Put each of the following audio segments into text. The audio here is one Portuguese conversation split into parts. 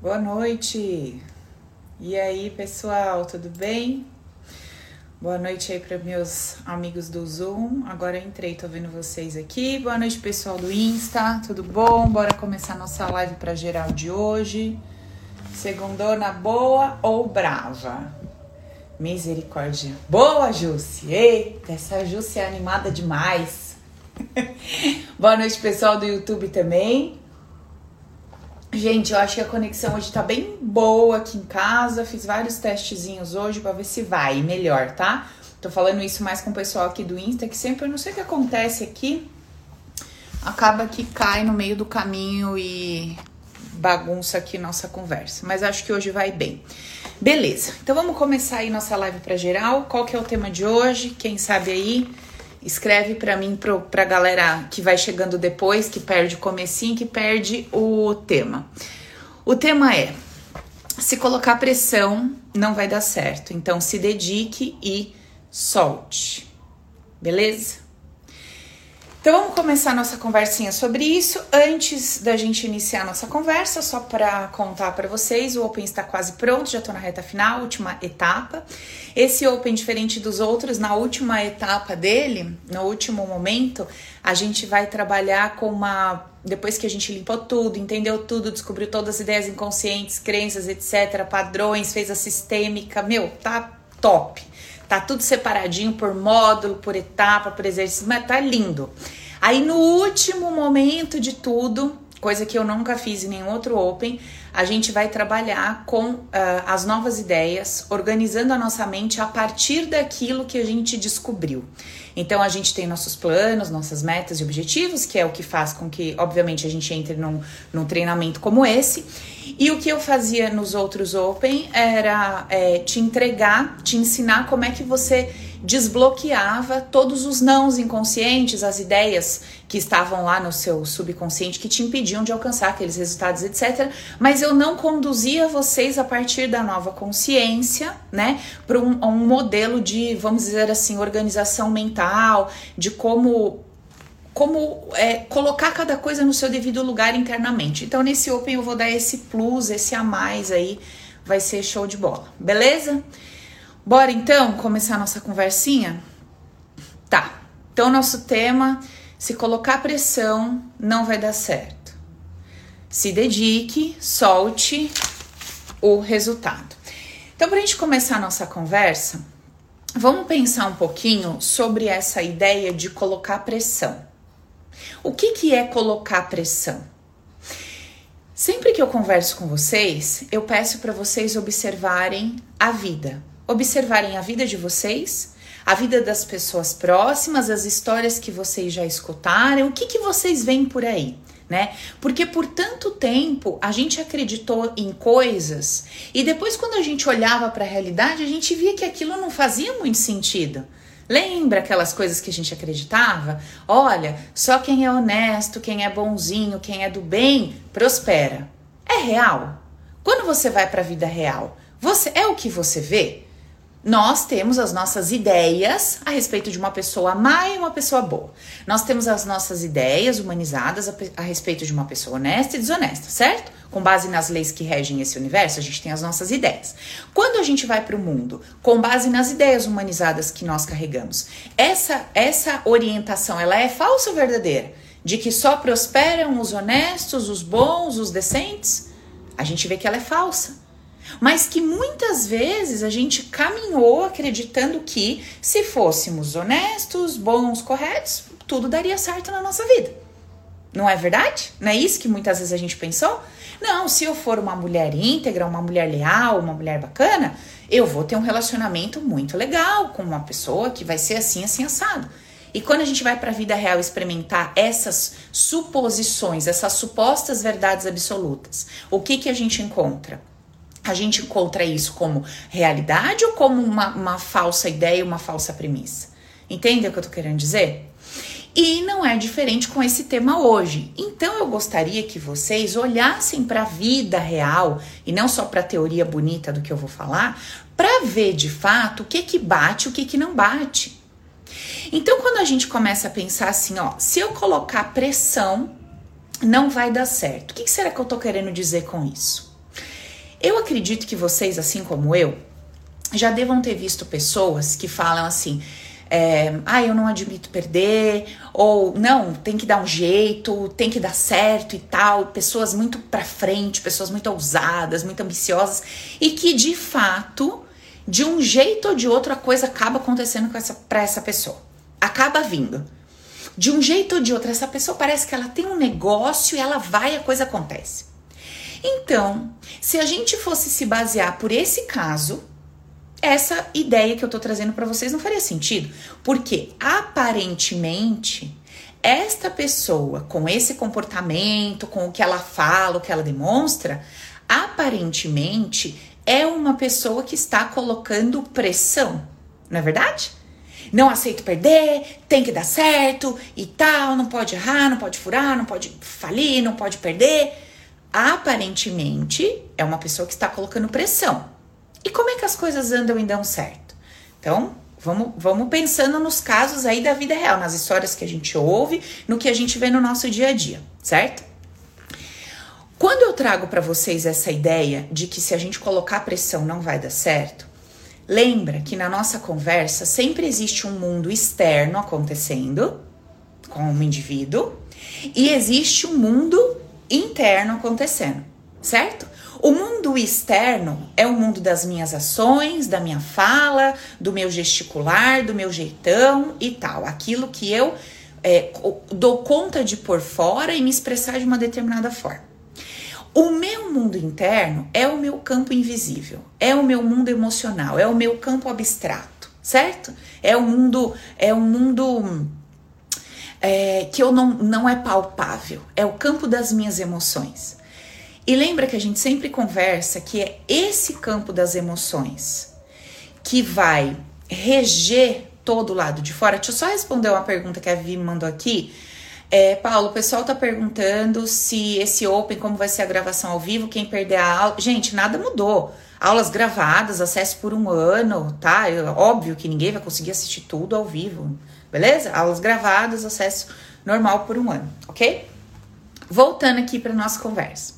Boa noite. E aí, pessoal, tudo bem? Boa noite aí para meus amigos do Zoom. Agora eu entrei, tô vendo vocês aqui. Boa noite, pessoal do Insta. Tudo bom? Bora começar nossa live para geral de hoje. Segundona boa ou brava? Misericórdia. Boa, Jússi. Eita, essa Jússi é animada demais. Boa noite, pessoal do YouTube também. Gente, eu acho que a conexão hoje tá bem boa aqui em casa. Fiz vários testezinhos hoje para ver se vai melhor, tá? Tô falando isso mais com o pessoal aqui do Insta, que sempre eu não sei o que acontece aqui. Acaba que cai no meio do caminho e bagunça aqui nossa conversa. Mas acho que hoje vai bem. Beleza, então vamos começar aí nossa live para geral. Qual que é o tema de hoje? Quem sabe aí? Escreve para mim, pro, pra galera que vai chegando depois, que perde o comecinho, que perde o tema. O tema é: se colocar pressão, não vai dar certo. Então se dedique e solte. Beleza? Então vamos começar nossa conversinha sobre isso. Antes da gente iniciar nossa conversa, só para contar para vocês, o Open está quase pronto, já estou na reta final, última etapa. Esse Open, diferente dos outros, na última etapa dele, no último momento, a gente vai trabalhar com uma. Depois que a gente limpou tudo, entendeu tudo, descobriu todas as ideias inconscientes, crenças, etc., padrões, fez a sistêmica, meu, tá top. Tá tudo separadinho por módulo, por etapa, por exercício, mas tá lindo. Aí no último momento de tudo, coisa que eu nunca fiz em nenhum outro Open, a gente vai trabalhar com uh, as novas ideias, organizando a nossa mente a partir daquilo que a gente descobriu. Então a gente tem nossos planos, nossas metas e objetivos, que é o que faz com que, obviamente, a gente entre num, num treinamento como esse. E o que eu fazia nos outros Open era é, te entregar, te ensinar como é que você desbloqueava todos os nãos inconscientes, as ideias que estavam lá no seu subconsciente que te impediam de alcançar aqueles resultados, etc. Mas eu não conduzia vocês a partir da nova consciência, né, para um, um modelo de, vamos dizer assim, organização mental, de como como é, colocar cada coisa no seu devido lugar internamente. Então, nesse Open eu vou dar esse plus, esse a mais aí, vai ser show de bola, beleza? Bora então começar a nossa conversinha? Tá, então nosso tema: se colocar pressão, não vai dar certo. Se dedique, solte o resultado. Então, para a gente começar a nossa conversa, vamos pensar um pouquinho sobre essa ideia de colocar pressão. O que, que é colocar pressão? Sempre que eu converso com vocês, eu peço para vocês observarem a vida, observarem a vida de vocês, a vida das pessoas próximas, as histórias que vocês já escutaram, o que, que vocês veem por aí. Né? Porque por tanto tempo a gente acreditou em coisas e depois quando a gente olhava para a realidade, a gente via que aquilo não fazia muito sentido. Lembra aquelas coisas que a gente acreditava? Olha, só quem é honesto, quem é bonzinho, quem é do bem, prospera. É real? Quando você vai para a vida real, você é o que você vê? Nós temos as nossas ideias a respeito de uma pessoa má e uma pessoa boa. Nós temos as nossas ideias humanizadas a, a respeito de uma pessoa honesta e desonesta, certo? com base nas leis que regem esse universo, a gente tem as nossas ideias. Quando a gente vai para o mundo com base nas ideias humanizadas que nós carregamos, essa essa orientação ela é falsa ou verdadeira? De que só prosperam os honestos, os bons, os decentes? A gente vê que ela é falsa. Mas que muitas vezes a gente caminhou acreditando que se fôssemos honestos, bons, corretos, tudo daria certo na nossa vida. Não é verdade? Não é isso que muitas vezes a gente pensou? Não, se eu for uma mulher íntegra, uma mulher leal, uma mulher bacana, eu vou ter um relacionamento muito legal com uma pessoa que vai ser assim, assim, assado. E quando a gente vai para a vida real experimentar essas suposições, essas supostas verdades absolutas, o que, que a gente encontra? A gente encontra isso como realidade ou como uma, uma falsa ideia, uma falsa premissa? Entende o que eu tô querendo dizer? E não é diferente com esse tema hoje. Então eu gostaria que vocês olhassem para a vida real e não só para a teoria bonita do que eu vou falar, para ver de fato o que que bate, o que que não bate. Então quando a gente começa a pensar assim, ó, se eu colocar pressão, não vai dar certo. O que será que eu tô querendo dizer com isso? Eu acredito que vocês, assim como eu, já devam ter visto pessoas que falam assim: é, ah, eu não admito perder, ou não, tem que dar um jeito, tem que dar certo e tal. Pessoas muito pra frente, pessoas muito ousadas, muito ambiciosas, e que de fato, de um jeito ou de outro, a coisa acaba acontecendo com essa, pra essa pessoa. Acaba vindo. De um jeito ou de outro, essa pessoa parece que ela tem um negócio e ela vai e a coisa acontece. Então, se a gente fosse se basear por esse caso, essa ideia que eu tô trazendo para vocês não faria sentido, porque aparentemente esta pessoa com esse comportamento, com o que ela fala, o que ela demonstra, aparentemente é uma pessoa que está colocando pressão, não é verdade? Não aceito perder, tem que dar certo e tal, não pode errar, não pode furar, não pode falir, não pode perder. Aparentemente é uma pessoa que está colocando pressão. E como é que as coisas andam e dão certo? Então, vamos, vamos pensando nos casos aí da vida real, nas histórias que a gente ouve, no que a gente vê no nosso dia a dia, certo? Quando eu trago para vocês essa ideia de que se a gente colocar pressão não vai dar certo, lembra que na nossa conversa sempre existe um mundo externo acontecendo com um indivíduo e existe um mundo interno acontecendo, certo? O mundo externo é o mundo das minhas ações, da minha fala, do meu gesticular, do meu jeitão e tal. Aquilo que eu é, dou conta de por fora e me expressar de uma determinada forma. O meu mundo interno é o meu campo invisível, é o meu mundo emocional, é o meu campo abstrato, certo? É o mundo, é o mundo é, que eu não, não é palpável, é o campo das minhas emoções. E lembra que a gente sempre conversa que é esse campo das emoções que vai reger todo o lado de fora. Deixa eu só responder uma pergunta que a Vi mandou aqui. É, Paulo, o pessoal tá perguntando se esse Open, como vai ser a gravação ao vivo, quem perder a aula. Gente, nada mudou. Aulas gravadas, acesso por um ano, tá? É óbvio que ninguém vai conseguir assistir tudo ao vivo, beleza? Aulas gravadas, acesso normal por um ano, ok? Voltando aqui para nossa conversa.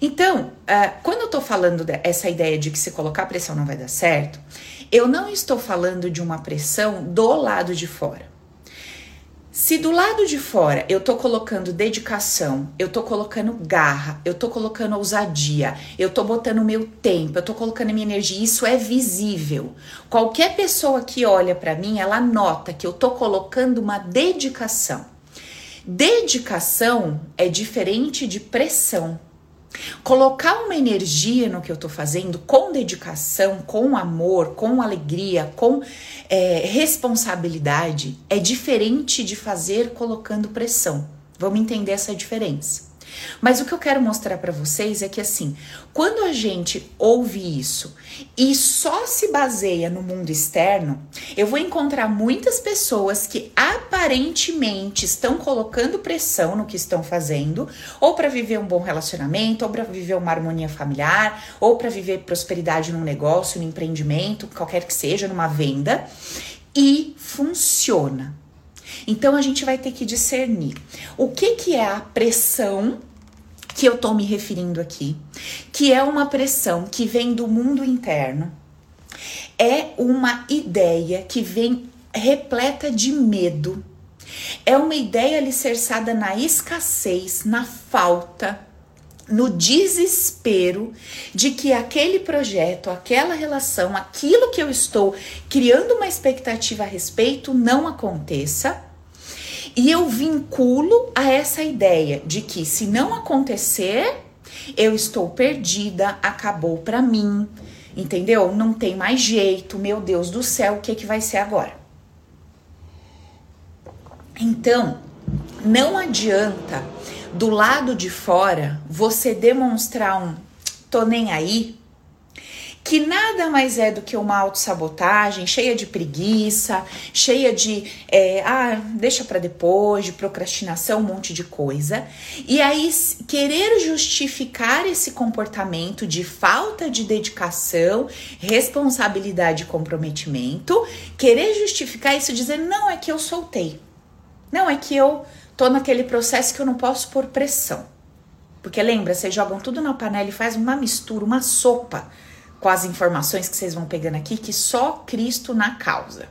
Então, uh, quando eu tô falando dessa ideia de que se colocar pressão não vai dar certo, eu não estou falando de uma pressão do lado de fora. Se do lado de fora eu tô colocando dedicação, eu tô colocando garra, eu tô colocando ousadia, eu tô botando meu tempo, eu tô colocando minha energia, isso é visível. Qualquer pessoa que olha para mim, ela nota que eu tô colocando uma dedicação. Dedicação é diferente de pressão. Colocar uma energia no que eu tô fazendo com dedicação, com amor, com alegria, com é, responsabilidade é diferente de fazer colocando pressão. Vamos entender essa diferença. Mas o que eu quero mostrar para vocês é que assim, quando a gente ouve isso e só se baseia no mundo externo, eu vou encontrar muitas pessoas que aparentemente estão colocando pressão no que estão fazendo, ou para viver um bom relacionamento, ou para viver uma harmonia familiar, ou para viver prosperidade num negócio, num empreendimento, qualquer que seja, numa venda, e funciona. Então a gente vai ter que discernir o que, que é a pressão que eu tô me referindo aqui, que é uma pressão que vem do mundo interno, é uma ideia que vem repleta de medo, é uma ideia alicerçada na escassez, na falta, no desespero de que aquele projeto, aquela relação, aquilo que eu estou criando uma expectativa a respeito não aconteça. E eu vinculo a essa ideia de que se não acontecer, eu estou perdida, acabou para mim, entendeu? Não tem mais jeito, meu Deus do céu, o que, que vai ser agora? Então, não adianta do lado de fora você demonstrar um tô nem aí, que nada mais é do que uma autossabotagem cheia de preguiça, cheia de é, ah, deixa para depois, de procrastinação, um monte de coisa. E aí querer justificar esse comportamento de falta de dedicação, responsabilidade e comprometimento, querer justificar isso dizendo não é que eu soltei. Não é que eu tô naquele processo que eu não posso pôr pressão. Porque lembra, vocês jogam tudo na panela e faz uma mistura, uma sopa com as informações que vocês vão pegando aqui, que só Cristo na causa.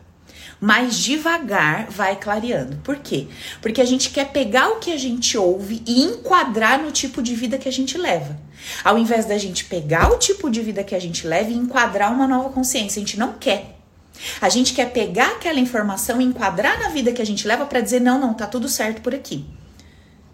Mas devagar vai clareando. Por quê? Porque a gente quer pegar o que a gente ouve e enquadrar no tipo de vida que a gente leva. Ao invés da gente pegar o tipo de vida que a gente leva e enquadrar uma nova consciência, a gente não quer. A gente quer pegar aquela informação e enquadrar na vida que a gente leva para dizer: não, não, tá tudo certo por aqui.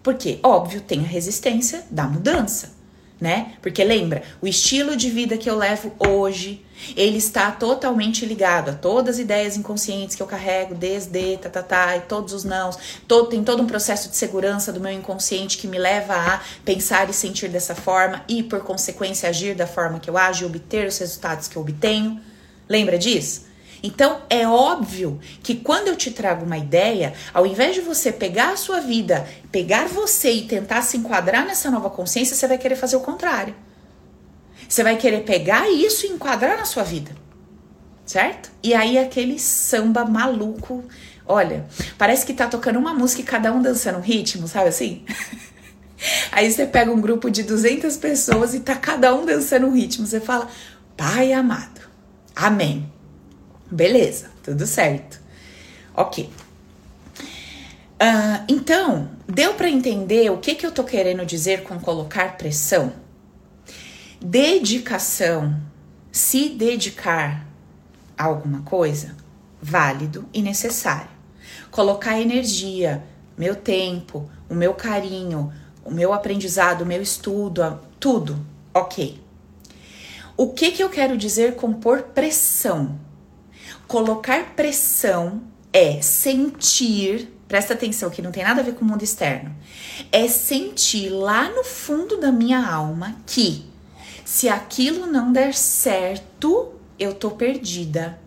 Porque, óbvio, tem a resistência da mudança, né? Porque lembra, o estilo de vida que eu levo hoje, ele está totalmente ligado a todas as ideias inconscientes que eu carrego desde tá, tá, tá, e todos os nãos. Todo, tem todo um processo de segurança do meu inconsciente que me leva a pensar e sentir dessa forma e, por consequência, agir da forma que eu ajo e obter os resultados que eu obtenho. Lembra disso? Então é óbvio que quando eu te trago uma ideia, ao invés de você pegar a sua vida, pegar você e tentar se enquadrar nessa nova consciência, você vai querer fazer o contrário. Você vai querer pegar isso e enquadrar na sua vida. Certo? E aí aquele samba maluco, olha, parece que tá tocando uma música e cada um dançando um ritmo, sabe assim? Aí você pega um grupo de 200 pessoas e tá cada um dançando um ritmo. Você fala, Pai amado, amém. Beleza, tudo certo. Ok. Uh, então, deu para entender o que, que eu tô querendo dizer com colocar pressão? Dedicação, se dedicar a alguma coisa, válido e necessário. Colocar energia, meu tempo, o meu carinho, o meu aprendizado, o meu estudo, tudo, ok. O que, que eu quero dizer com pôr pressão? Colocar pressão é sentir, presta atenção que não tem nada a ver com o mundo externo, é sentir lá no fundo da minha alma que se aquilo não der certo, eu tô perdida.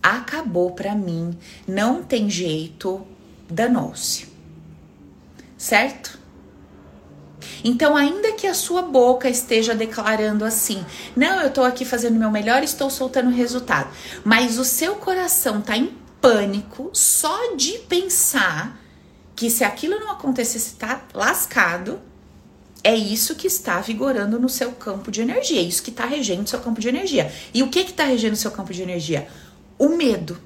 Acabou para mim, não tem jeito, danou-se. Certo? Então, ainda que a sua boca esteja declarando assim: "Não, eu tô aqui fazendo meu melhor, estou soltando resultado", mas o seu coração tá em pânico só de pensar que se aquilo não acontecesse, tá lascado. É isso que está vigorando no seu campo de energia, é isso que está regendo o seu campo de energia. E o que está regendo o seu campo de energia? O medo.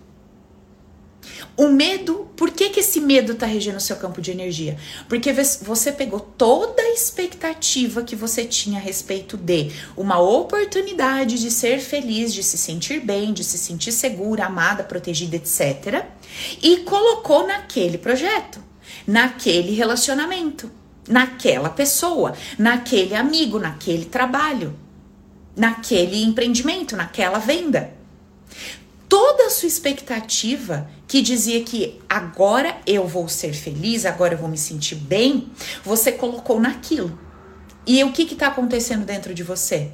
O medo, por que, que esse medo está regendo o seu campo de energia? Porque você pegou toda a expectativa que você tinha a respeito de uma oportunidade de ser feliz, de se sentir bem, de se sentir segura, amada, protegida, etc. E colocou naquele projeto, naquele relacionamento, naquela pessoa, naquele amigo, naquele trabalho, naquele empreendimento, naquela venda toda a sua expectativa que dizia que agora eu vou ser feliz, agora eu vou me sentir bem, você colocou naquilo. E o que está acontecendo dentro de você?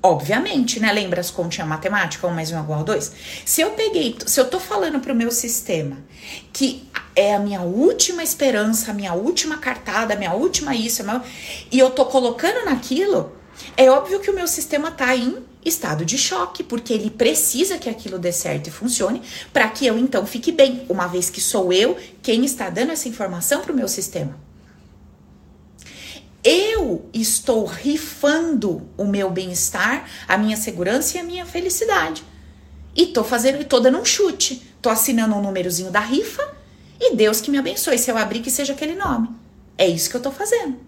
Obviamente, né? Lembra as continhas matemáticas, 1 mais 1 é igual a 2? Se eu peguei, se eu tô falando pro meu sistema que é a minha última esperança, a minha última cartada, a minha última isso, minha... e eu tô colocando naquilo, é óbvio que o meu sistema tá em estado de choque, porque ele precisa que aquilo dê certo e funcione para que eu então fique bem, uma vez que sou eu quem está dando essa informação para o meu sistema. Eu estou rifando o meu bem-estar, a minha segurança e a minha felicidade. E tô fazendo, tô dando um chute. Tô assinando um númerozinho da rifa e Deus que me abençoe. Se eu abrir, que seja aquele nome. É isso que eu tô fazendo.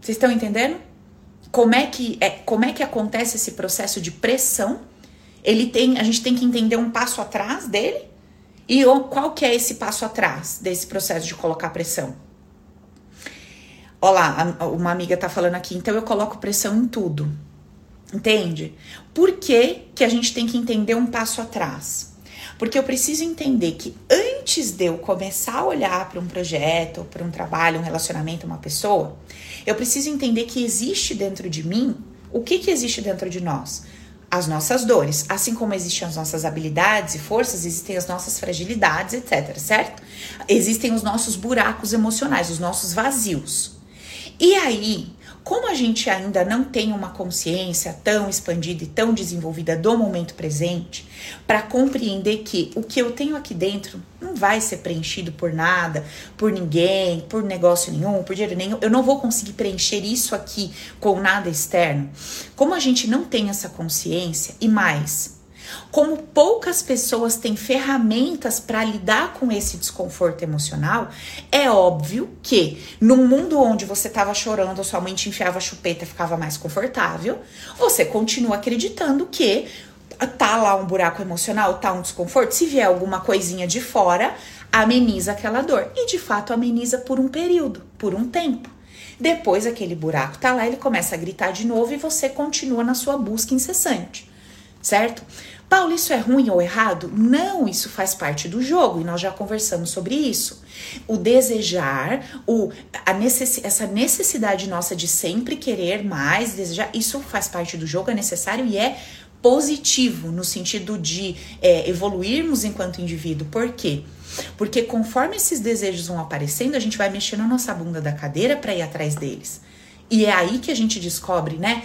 Vocês estão entendendo? Como é que é, como é que acontece esse processo de pressão? Ele tem, a gente tem que entender um passo atrás dele e qual que é esse passo atrás desse processo de colocar pressão. Olá, uma amiga tá falando aqui, então eu coloco pressão em tudo. Entende? Por que, que a gente tem que entender um passo atrás? Porque eu preciso entender que antes de eu começar a olhar para um projeto, para um trabalho, um relacionamento, uma pessoa, eu preciso entender que existe dentro de mim o que, que existe dentro de nós? As nossas dores, assim como existem as nossas habilidades e forças, existem as nossas fragilidades, etc, certo? Existem os nossos buracos emocionais, os nossos vazios. E aí, como a gente ainda não tem uma consciência tão expandida e tão desenvolvida do momento presente, para compreender que o que eu tenho aqui dentro não vai ser preenchido por nada, por ninguém, por negócio nenhum, por dinheiro nenhum, eu não vou conseguir preencher isso aqui com nada externo. Como a gente não tem essa consciência e mais, como poucas pessoas têm ferramentas para lidar com esse desconforto emocional, é óbvio que num mundo onde você estava chorando, sua mãe te enfiava a chupeta e ficava mais confortável, você continua acreditando que tá lá um buraco emocional, tá um desconforto, se vier alguma coisinha de fora, ameniza aquela dor. E de fato ameniza por um período, por um tempo. Depois aquele buraco tá lá, ele começa a gritar de novo e você continua na sua busca incessante, certo? Paulo, isso é ruim ou errado? Não, isso faz parte do jogo e nós já conversamos sobre isso. O desejar, o, a necess, essa necessidade nossa de sempre querer mais, desejar, isso faz parte do jogo, é necessário e é positivo no sentido de é, evoluirmos enquanto indivíduo. Por quê? Porque conforme esses desejos vão aparecendo, a gente vai mexendo a nossa bunda da cadeira para ir atrás deles. E é aí que a gente descobre, né?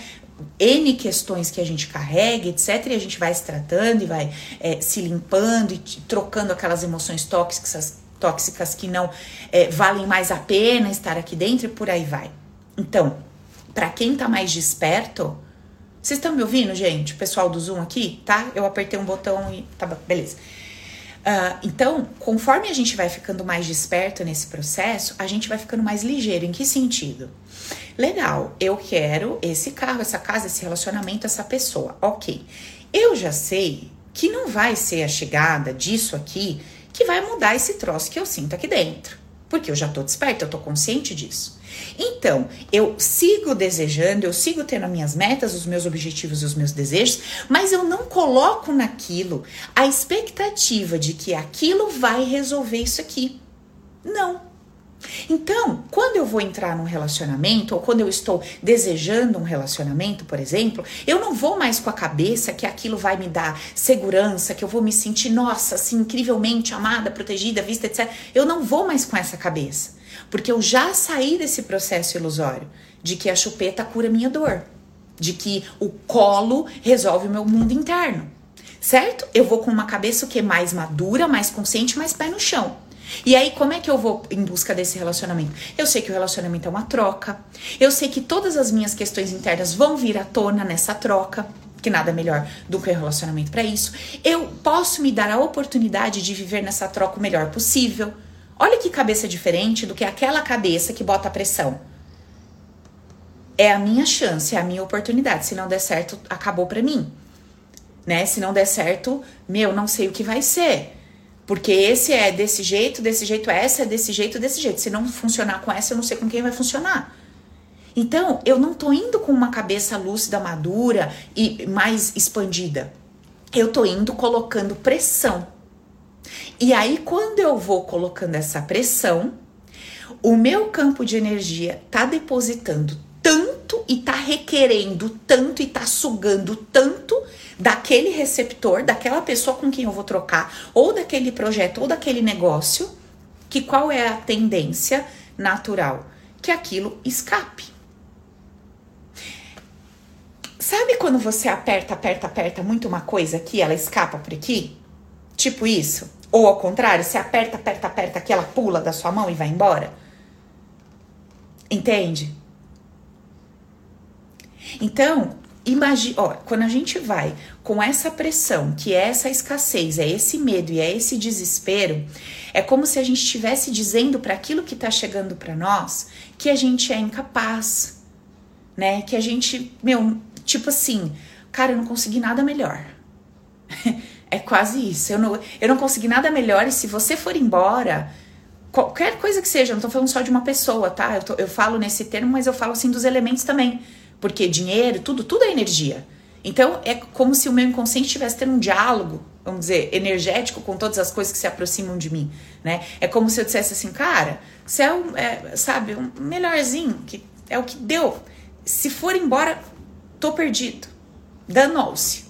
N questões que a gente carrega, etc. E a gente vai se tratando e vai é, se limpando e trocando aquelas emoções tóxicas, tóxicas que não é, valem mais a pena estar aqui dentro e por aí vai. Então, para quem tá mais desperto, vocês estão me ouvindo, gente? Pessoal do Zoom aqui, tá? Eu apertei um botão e tá beleza. Uh, então, conforme a gente vai ficando mais desperto nesse processo, a gente vai ficando mais ligeiro. Em que sentido? Legal, eu quero esse carro, essa casa, esse relacionamento, essa pessoa. Ok. Eu já sei que não vai ser a chegada disso aqui que vai mudar esse troço que eu sinto aqui dentro. Porque eu já tô desperta, eu tô consciente disso. Então, eu sigo desejando, eu sigo tendo as minhas metas, os meus objetivos e os meus desejos, mas eu não coloco naquilo a expectativa de que aquilo vai resolver isso aqui. Não. Então, quando eu vou entrar num relacionamento, ou quando eu estou desejando um relacionamento, por exemplo, eu não vou mais com a cabeça que aquilo vai me dar segurança, que eu vou me sentir, nossa, assim, incrivelmente amada, protegida, vista, etc. Eu não vou mais com essa cabeça. Porque eu já saí desse processo ilusório de que a chupeta cura minha dor, de que o colo resolve o meu mundo interno. Certo? Eu vou com uma cabeça que mais madura, mais consciente, mais pé no chão. E aí, como é que eu vou em busca desse relacionamento? Eu sei que o relacionamento é uma troca. Eu sei que todas as minhas questões internas vão vir à tona nessa troca, que nada melhor do que o relacionamento para isso. Eu posso me dar a oportunidade de viver nessa troca o melhor possível. Olha que cabeça diferente do que aquela cabeça que bota a pressão. É a minha chance, é a minha oportunidade. Se não der certo, acabou para mim. Né? Se não der certo, meu, não sei o que vai ser. Porque esse é desse jeito, desse jeito, essa é desse jeito, desse jeito. Se não funcionar com essa, eu não sei com quem vai funcionar. Então, eu não tô indo com uma cabeça lúcida, madura e mais expandida. Eu tô indo colocando pressão. E aí, quando eu vou colocando essa pressão, o meu campo de energia tá depositando tanto e tá requerendo tanto e tá sugando tanto daquele receptor, daquela pessoa com quem eu vou trocar, ou daquele projeto, ou daquele negócio, que qual é a tendência natural? Que aquilo escape. Sabe quando você aperta, aperta, aperta muito uma coisa aqui, ela escapa por aqui? Tipo isso? Ou ao contrário, você aperta, aperta, aperta aqui, ela pula da sua mão e vai embora? Entende? Então, imagine, ó, quando a gente vai com essa pressão, que é essa escassez, é esse medo e é esse desespero, é como se a gente estivesse dizendo para aquilo que está chegando para nós que a gente é incapaz, né? Que a gente, meu, tipo assim, cara, eu não consegui nada melhor. é quase isso. Eu não, eu não consegui nada melhor e se você for embora, qualquer coisa que seja, não tô falando só de uma pessoa, tá? Eu, tô, eu falo nesse termo, mas eu falo assim dos elementos também porque dinheiro, tudo, tudo é energia. Então é como se o meu inconsciente estivesse tendo um diálogo, vamos dizer, energético com todas as coisas que se aproximam de mim, né? É como se eu dissesse assim, cara, você é, um, é sabe, um melhorzinho, que é o que deu. Se for embora, tô perdido. Danou-se,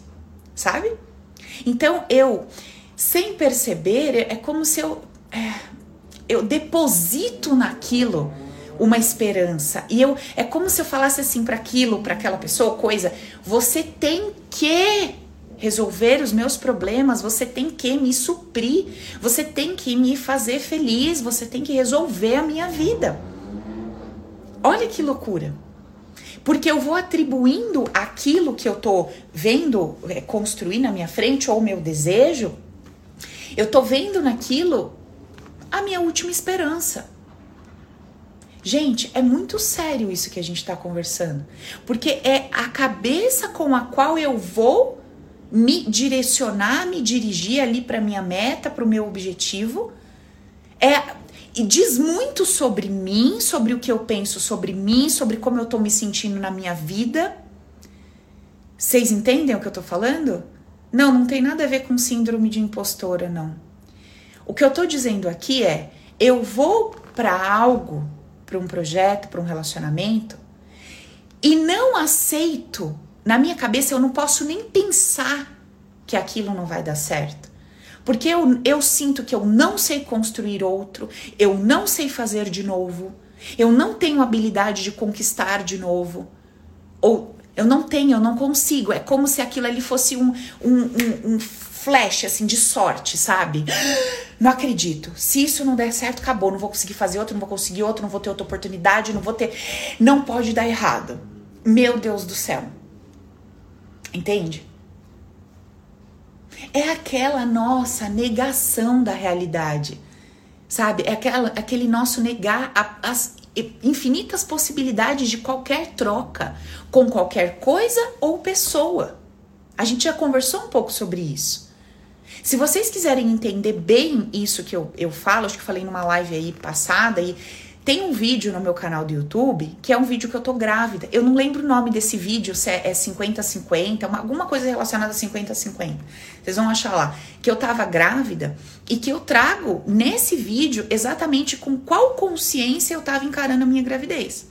sabe? Então eu, sem perceber, é como se eu, é, eu deposito naquilo uma esperança. E eu é como se eu falasse assim para aquilo, para aquela pessoa, coisa, você tem que resolver os meus problemas, você tem que me suprir, você tem que me fazer feliz, você tem que resolver a minha vida. Olha que loucura. Porque eu vou atribuindo aquilo que eu tô vendo é, construir na minha frente ou o meu desejo, eu tô vendo naquilo a minha última esperança. Gente, é muito sério isso que a gente está conversando, porque é a cabeça com a qual eu vou me direcionar, me dirigir ali para minha meta, para o meu objetivo. É e diz muito sobre mim, sobre o que eu penso sobre mim, sobre como eu tô me sentindo na minha vida. Vocês entendem o que eu tô falando? Não, não tem nada a ver com síndrome de impostora, não. O que eu tô dizendo aqui é: eu vou para algo, para um projeto, para um relacionamento, e não aceito, na minha cabeça eu não posso nem pensar que aquilo não vai dar certo. Porque eu, eu sinto que eu não sei construir outro, eu não sei fazer de novo, eu não tenho habilidade de conquistar de novo. Ou eu não tenho, eu não consigo. É como se aquilo ali fosse um, um, um, um flash assim de sorte, sabe? Não acredito. Se isso não der certo, acabou. Não vou conseguir fazer outro, não vou conseguir outro, não vou ter outra oportunidade, não vou ter. Não pode dar errado. Meu Deus do céu. Entende? é aquela nossa negação da realidade, sabe? É aquela, aquele nosso negar a, as infinitas possibilidades de qualquer troca com qualquer coisa ou pessoa. A gente já conversou um pouco sobre isso. Se vocês quiserem entender bem isso que eu, eu falo, acho que falei numa live aí passada e tem um vídeo no meu canal do YouTube que é um vídeo que eu tô grávida. Eu não lembro o nome desse vídeo, se é 50-50, é alguma coisa relacionada a 50-50. Vocês vão achar lá. Que eu tava grávida e que eu trago nesse vídeo exatamente com qual consciência eu tava encarando a minha gravidez.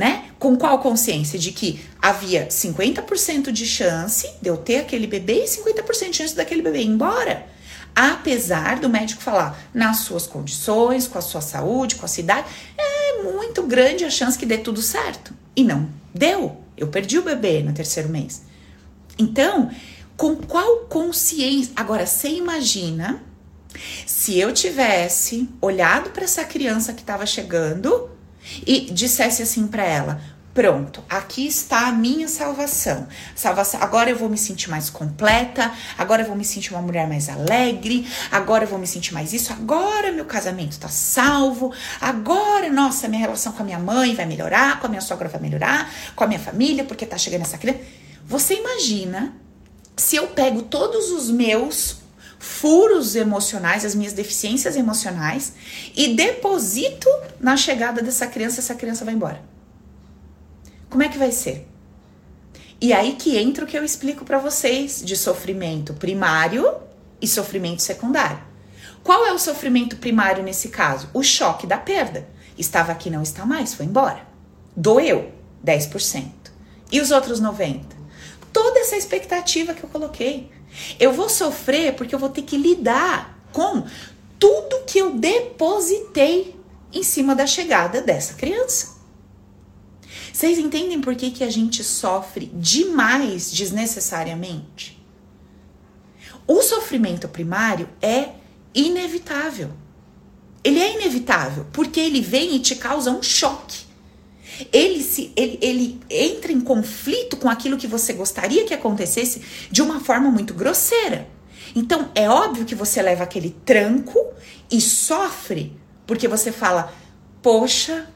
Né? Com qual consciência? De que havia 50% de chance de eu ter aquele bebê e 50% de chance daquele bebê ir embora. Apesar do médico falar, nas suas condições, com a sua saúde, com a sua idade, é muito grande a chance que dê tudo certo. E não deu. Eu perdi o bebê no terceiro mês. Então, com qual consciência? Agora, você imagina se eu tivesse olhado para essa criança que estava chegando e dissesse assim para ela: Pronto, aqui está a minha salvação. Salvação. Agora eu vou me sentir mais completa, agora eu vou me sentir uma mulher mais alegre, agora eu vou me sentir mais isso, agora meu casamento está salvo, agora, nossa, minha relação com a minha mãe vai melhorar, com a minha sogra vai melhorar, com a minha família, porque tá chegando essa criança. Você imagina se eu pego todos os meus furos emocionais, as minhas deficiências emocionais e deposito na chegada dessa criança, essa criança vai embora. Como é que vai ser? E aí que entra o que eu explico para vocês de sofrimento primário e sofrimento secundário. Qual é o sofrimento primário nesse caso? O choque da perda. Estava aqui, não está mais, foi embora. Doeu 10%. E os outros 90%? Toda essa expectativa que eu coloquei. Eu vou sofrer porque eu vou ter que lidar com tudo que eu depositei em cima da chegada dessa criança. Vocês entendem por que, que a gente sofre demais desnecessariamente? O sofrimento primário é inevitável. Ele é inevitável porque ele vem e te causa um choque. Ele, se, ele, ele entra em conflito com aquilo que você gostaria que acontecesse de uma forma muito grosseira. Então é óbvio que você leva aquele tranco e sofre porque você fala: Poxa,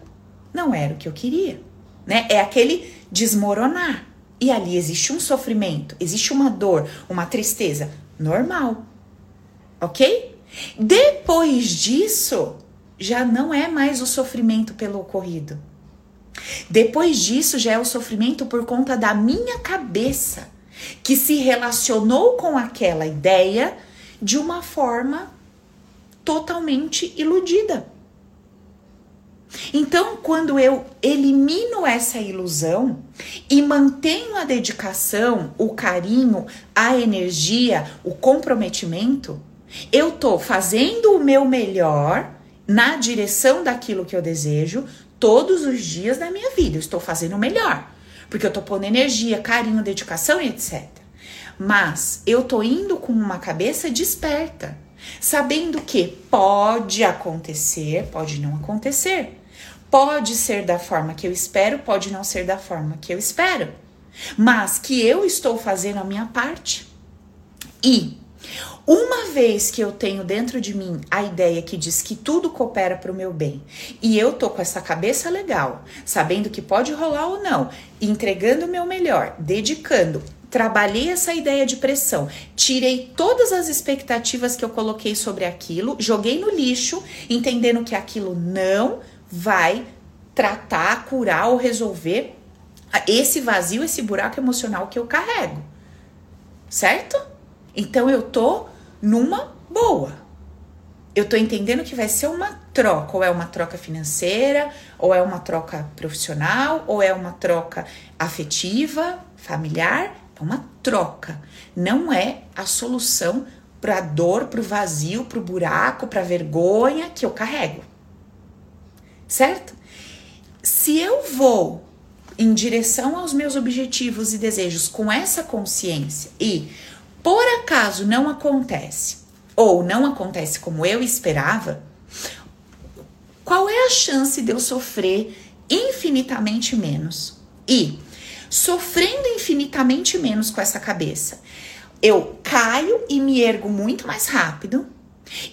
não era o que eu queria né? É aquele desmoronar. E ali existe um sofrimento, existe uma dor, uma tristeza normal. OK? Depois disso, já não é mais o sofrimento pelo ocorrido. Depois disso, já é o sofrimento por conta da minha cabeça, que se relacionou com aquela ideia de uma forma totalmente iludida. Então, quando eu elimino essa ilusão e mantenho a dedicação, o carinho, a energia, o comprometimento, eu tô fazendo o meu melhor na direção daquilo que eu desejo todos os dias da minha vida. Eu estou fazendo o melhor, porque eu estou pondo energia, carinho, dedicação e etc. Mas eu tô indo com uma cabeça desperta, sabendo que pode acontecer, pode não acontecer. Pode ser da forma que eu espero, pode não ser da forma que eu espero. Mas que eu estou fazendo a minha parte. E uma vez que eu tenho dentro de mim a ideia que diz que tudo coopera para o meu bem, e eu tô com essa cabeça legal, sabendo que pode rolar ou não, entregando o meu melhor, dedicando, trabalhei essa ideia de pressão, tirei todas as expectativas que eu coloquei sobre aquilo, joguei no lixo, entendendo que aquilo não vai tratar, curar ou resolver esse vazio, esse buraco emocional que eu carrego. Certo? Então eu tô numa boa. Eu tô entendendo que vai ser uma troca, ou é uma troca financeira, ou é uma troca profissional, ou é uma troca afetiva, familiar, é uma troca. Não é a solução para a dor, para o vazio, para o buraco, para a vergonha que eu carrego. Certo? Se eu vou em direção aos meus objetivos e desejos com essa consciência e por acaso não acontece ou não acontece como eu esperava, qual é a chance de eu sofrer infinitamente menos? E sofrendo infinitamente menos com essa cabeça. Eu caio e me ergo muito mais rápido.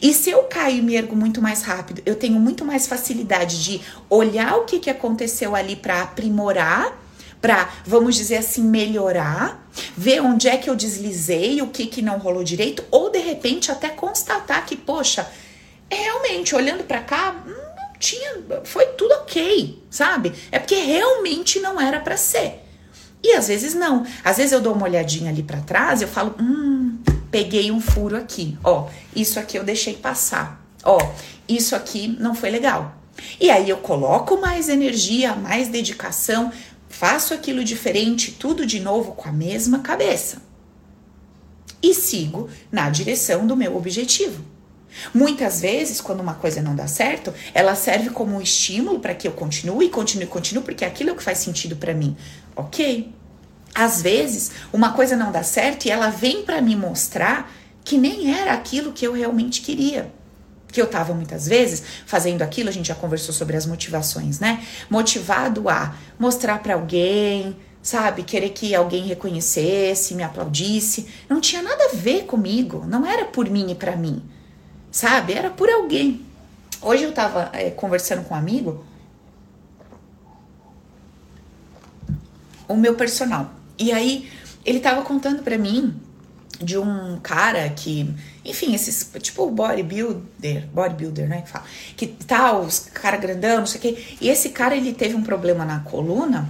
E se eu caio e me ergo muito mais rápido, eu tenho muito mais facilidade de olhar o que, que aconteceu ali para aprimorar, para, vamos dizer assim, melhorar, ver onde é que eu deslizei, o que, que não rolou direito, ou de repente até constatar que, poxa, realmente, olhando para cá, não tinha, foi tudo ok, sabe? É porque realmente não era para ser. E às vezes não. Às vezes eu dou uma olhadinha ali para trás eu falo, hum, peguei um furo aqui. Ó, isso aqui eu deixei passar. Ó, isso aqui não foi legal. E aí eu coloco mais energia, mais dedicação, faço aquilo diferente, tudo de novo com a mesma cabeça. E sigo na direção do meu objetivo. Muitas vezes, quando uma coisa não dá certo, ela serve como um estímulo para que eu continue, continue, continue, porque aquilo é o que faz sentido para mim. Ok? Às vezes, uma coisa não dá certo e ela vem para me mostrar que nem era aquilo que eu realmente queria. Que eu estava muitas vezes fazendo aquilo, a gente já conversou sobre as motivações, né? Motivado a mostrar para alguém, sabe? Querer que alguém reconhecesse, me aplaudisse. Não tinha nada a ver comigo, não era por mim e para mim sabe? Era por alguém. Hoje eu tava é, conversando com um amigo, o meu personal, e aí ele tava contando para mim de um cara que, enfim, esses, tipo bodybuilder, bodybuilder, né, que fala, que tá, os cara grandão, não sei o quê, e esse cara, ele teve um problema na coluna,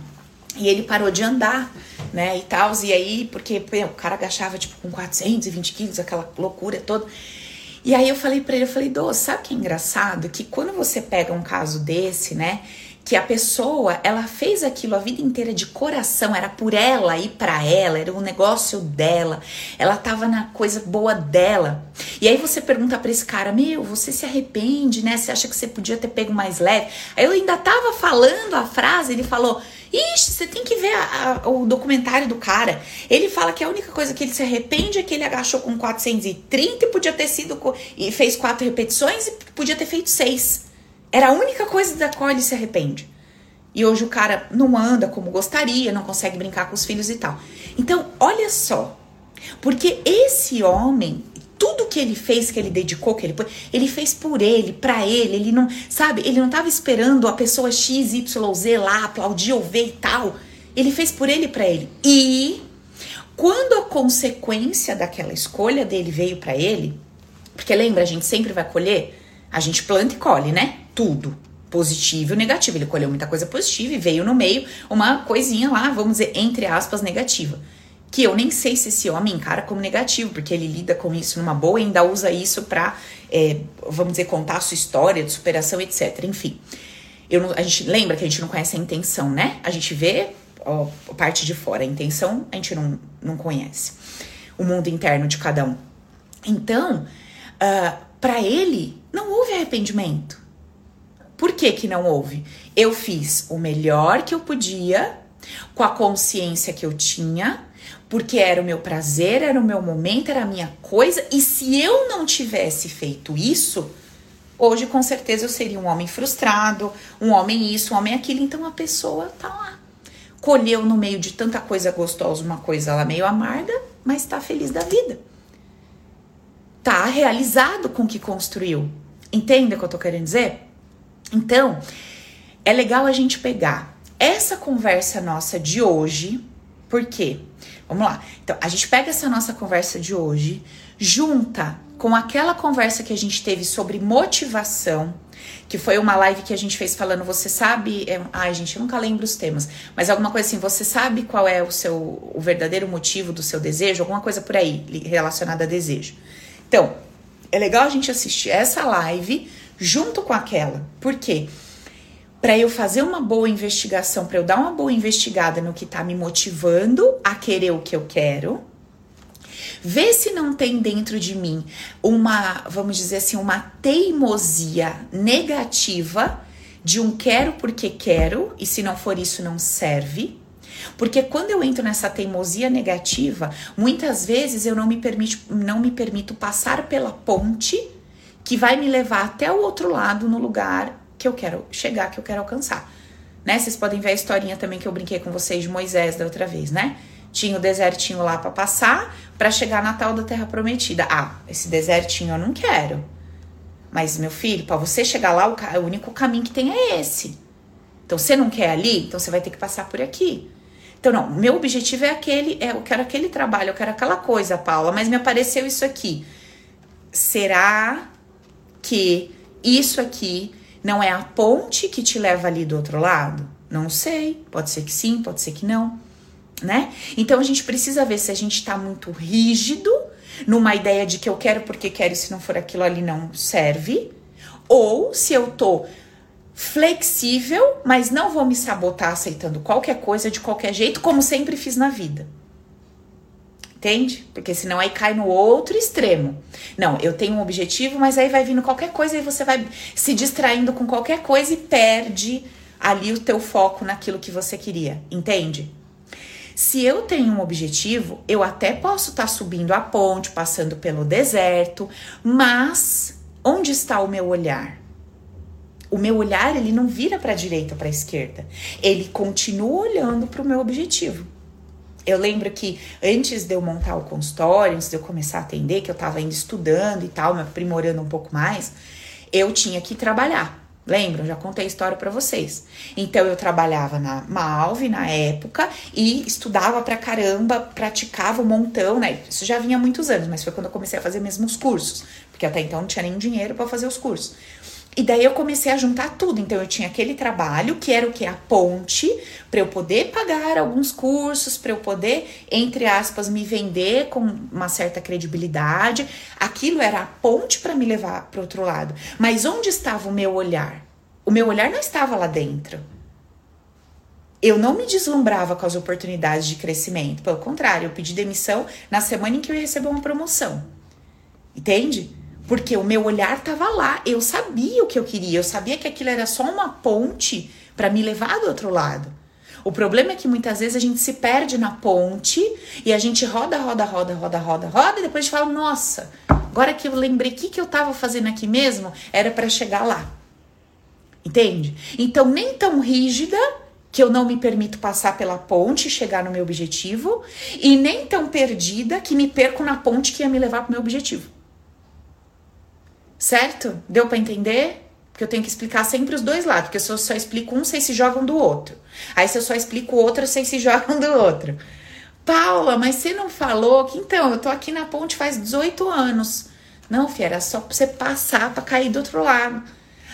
e ele parou de andar, né, e tal, e aí, porque o cara agachava, tipo, com 420 quilos, aquela loucura toda, e aí eu falei para ele, eu falei, Dô, sabe o que é engraçado? Que quando você pega um caso desse, né? Que a pessoa, ela fez aquilo a vida inteira de coração, era por ela e para ela, era um negócio dela, ela tava na coisa boa dela. E aí você pergunta para esse cara, meu, você se arrepende, né? Você acha que você podia ter pego mais leve? Aí eu ainda tava falando a frase, ele falou, Ixi, você tem que ver a, a, o documentário do cara. Ele fala que a única coisa que ele se arrepende é que ele agachou com 430 e podia ter sido. e fez quatro repetições e podia ter feito seis. Era a única coisa da qual ele se arrepende. E hoje o cara não anda como gostaria, não consegue brincar com os filhos e tal. Então, olha só. Porque esse homem, tudo que ele fez, que ele dedicou, que ele ele fez por ele, para ele, ele não, sabe, ele não tava esperando a pessoa X, Y, Z lá aplaudir ou ver e tal. Ele fez por ele para ele. E quando a consequência daquela escolha dele veio para ele, porque lembra, a gente sempre vai colher, a gente planta e colhe, né? Tudo. Positivo e negativo. Ele colheu muita coisa positiva e veio no meio uma coisinha lá, vamos dizer, entre aspas, negativa que eu nem sei se esse homem encara como negativo, porque ele lida com isso numa boa e ainda usa isso para, é, vamos dizer, contar a sua história de superação, etc. Enfim, não, a gente lembra que a gente não conhece a intenção, né? A gente vê ó, a parte de fora, a intenção a gente não, não conhece. O mundo interno de cada um. Então, uh, ah, para ele, não houve arrependimento. Por que que não houve? Eu fiz o melhor que eu podia, com a consciência que eu tinha, porque era o meu prazer, era o meu momento, era a minha coisa, e se eu não tivesse feito isso, hoje com certeza eu seria um homem frustrado, um homem isso, um homem aquilo, então a pessoa tá lá. Colheu no meio de tanta coisa gostosa uma coisa lá meio amarga, mas tá feliz da vida. Tá realizado com o que construiu. Entende o que eu tô querendo dizer? Então, é legal a gente pegar essa conversa nossa de hoje, por quê? Vamos lá. Então, a gente pega essa nossa conversa de hoje, junta com aquela conversa que a gente teve sobre motivação, que foi uma live que a gente fez falando, você sabe, é, ai gente, eu nunca lembro os temas, mas alguma coisa assim, você sabe qual é o seu o verdadeiro motivo do seu desejo, alguma coisa por aí relacionada a desejo. Então, é legal a gente assistir essa live junto com aquela. Por quê? Para eu fazer uma boa investigação, para eu dar uma boa investigada no que tá me motivando a querer o que eu quero, ver se não tem dentro de mim uma, vamos dizer assim, uma teimosia negativa de um quero porque quero, e se não for isso, não serve. Porque quando eu entro nessa teimosia negativa, muitas vezes eu não me permito, não me permito passar pela ponte que vai me levar até o outro lado no lugar que eu quero chegar, que eu quero alcançar. Né? Vocês podem ver a historinha também que eu brinquei com vocês de Moisés da outra vez, né? Tinha o desertinho lá para passar para chegar na tal da terra prometida. Ah, esse desertinho eu não quero. Mas meu filho, para você chegar lá, o, o único caminho que tem é esse. Então, você não quer ali, então você vai ter que passar por aqui. Então, não, meu objetivo é aquele, é, eu quero aquele trabalho, eu quero aquela coisa, Paula, mas me apareceu isso aqui. Será que isso aqui não é a ponte que te leva ali do outro lado? Não sei, pode ser que sim, pode ser que não, né? Então a gente precisa ver se a gente tá muito rígido numa ideia de que eu quero porque quero e se não for aquilo ali não serve, ou se eu tô flexível, mas não vou me sabotar aceitando qualquer coisa de qualquer jeito, como sempre fiz na vida. Entende? Porque senão aí cai no outro extremo. Não, eu tenho um objetivo, mas aí vai vindo qualquer coisa e você vai se distraindo com qualquer coisa e perde ali o teu foco naquilo que você queria. Entende? Se eu tenho um objetivo, eu até posso estar tá subindo a ponte, passando pelo deserto, mas onde está o meu olhar? O meu olhar ele não vira para a direita ou para a esquerda. Ele continua olhando para o meu objetivo. Eu lembro que antes de eu montar o consultório, antes de eu começar a atender, que eu estava ainda estudando e tal, me aprimorando um pouco mais, eu tinha que trabalhar. Lembram? Já contei a história para vocês. Então eu trabalhava na Malve na época e estudava pra caramba, praticava um montão, né? Isso já vinha há muitos anos, mas foi quando eu comecei a fazer mesmo os cursos, porque até então não tinha nem dinheiro para fazer os cursos. E daí eu comecei a juntar tudo. Então eu tinha aquele trabalho que era o que a ponte para eu poder pagar alguns cursos, para eu poder, entre aspas, me vender com uma certa credibilidade. Aquilo era a ponte para me levar para outro lado. Mas onde estava o meu olhar? O meu olhar não estava lá dentro. Eu não me deslumbrava com as oportunidades de crescimento. Pelo contrário, eu pedi demissão na semana em que eu ia receber uma promoção. Entende? Porque o meu olhar estava lá, eu sabia o que eu queria, eu sabia que aquilo era só uma ponte para me levar do outro lado. O problema é que muitas vezes a gente se perde na ponte e a gente roda, roda, roda, roda, roda, roda e depois a gente fala: "Nossa, agora que eu lembrei o que, que eu estava fazendo aqui mesmo, era para chegar lá". Entende? Então, nem tão rígida que eu não me permito passar pela ponte e chegar no meu objetivo, e nem tão perdida que me perco na ponte que ia me levar para o meu objetivo. Certo? Deu para entender? Porque eu tenho que explicar sempre os dois lados, porque se eu só explico um, vocês se jogam do outro. Aí se eu só explico o outro, vocês se jogam do outro. Paula, mas você não falou que então, eu tô aqui na ponte faz 18 anos. Não, filha, era só pra você passar para cair do outro lado.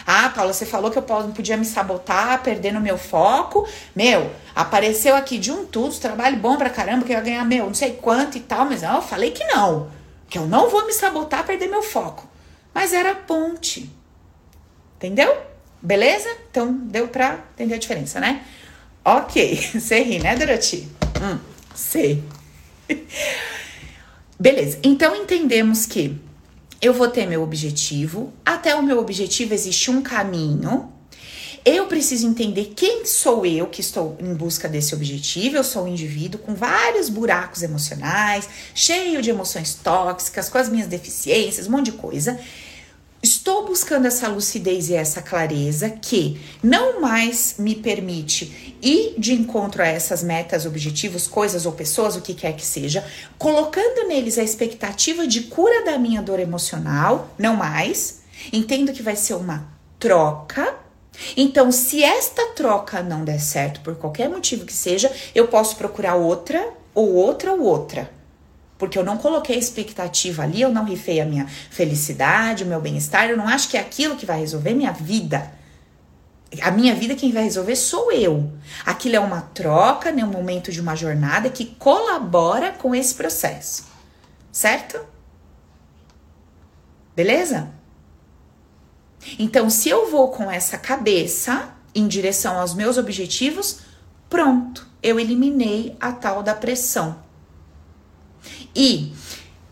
Ah, Paula, você falou que eu podia me sabotar, perdendo meu foco. Meu, apareceu aqui de um tudo, trabalho bom pra caramba, que eu ia ganhar, meu, não sei quanto e tal, mas não, eu falei que não. Que eu não vou me sabotar, perder meu foco mas era ponte. Entendeu? Beleza? Então deu pra entender a diferença, né? Ok, você ri, né, Dorothy? Hum, sei. Beleza, então entendemos que eu vou ter meu objetivo, até o meu objetivo existe um caminho, eu preciso entender quem sou eu que estou em busca desse objetivo. Eu sou um indivíduo com vários buracos emocionais, cheio de emoções tóxicas, com as minhas deficiências, um monte de coisa. Estou buscando essa lucidez e essa clareza que não mais me permite ir de encontro a essas metas, objetivos, coisas ou pessoas, o que quer que seja, colocando neles a expectativa de cura da minha dor emocional, não mais. Entendo que vai ser uma troca. Então, se esta troca não der certo por qualquer motivo que seja, eu posso procurar outra, ou outra, ou outra. Porque eu não coloquei expectativa ali, eu não rifei a minha felicidade, o meu bem-estar, eu não acho que é aquilo que vai resolver minha vida. A minha vida quem vai resolver sou eu. Aquilo é uma troca, né, um momento de uma jornada que colabora com esse processo. Certo? Beleza? Então, se eu vou com essa cabeça em direção aos meus objetivos, pronto, eu eliminei a tal da pressão. E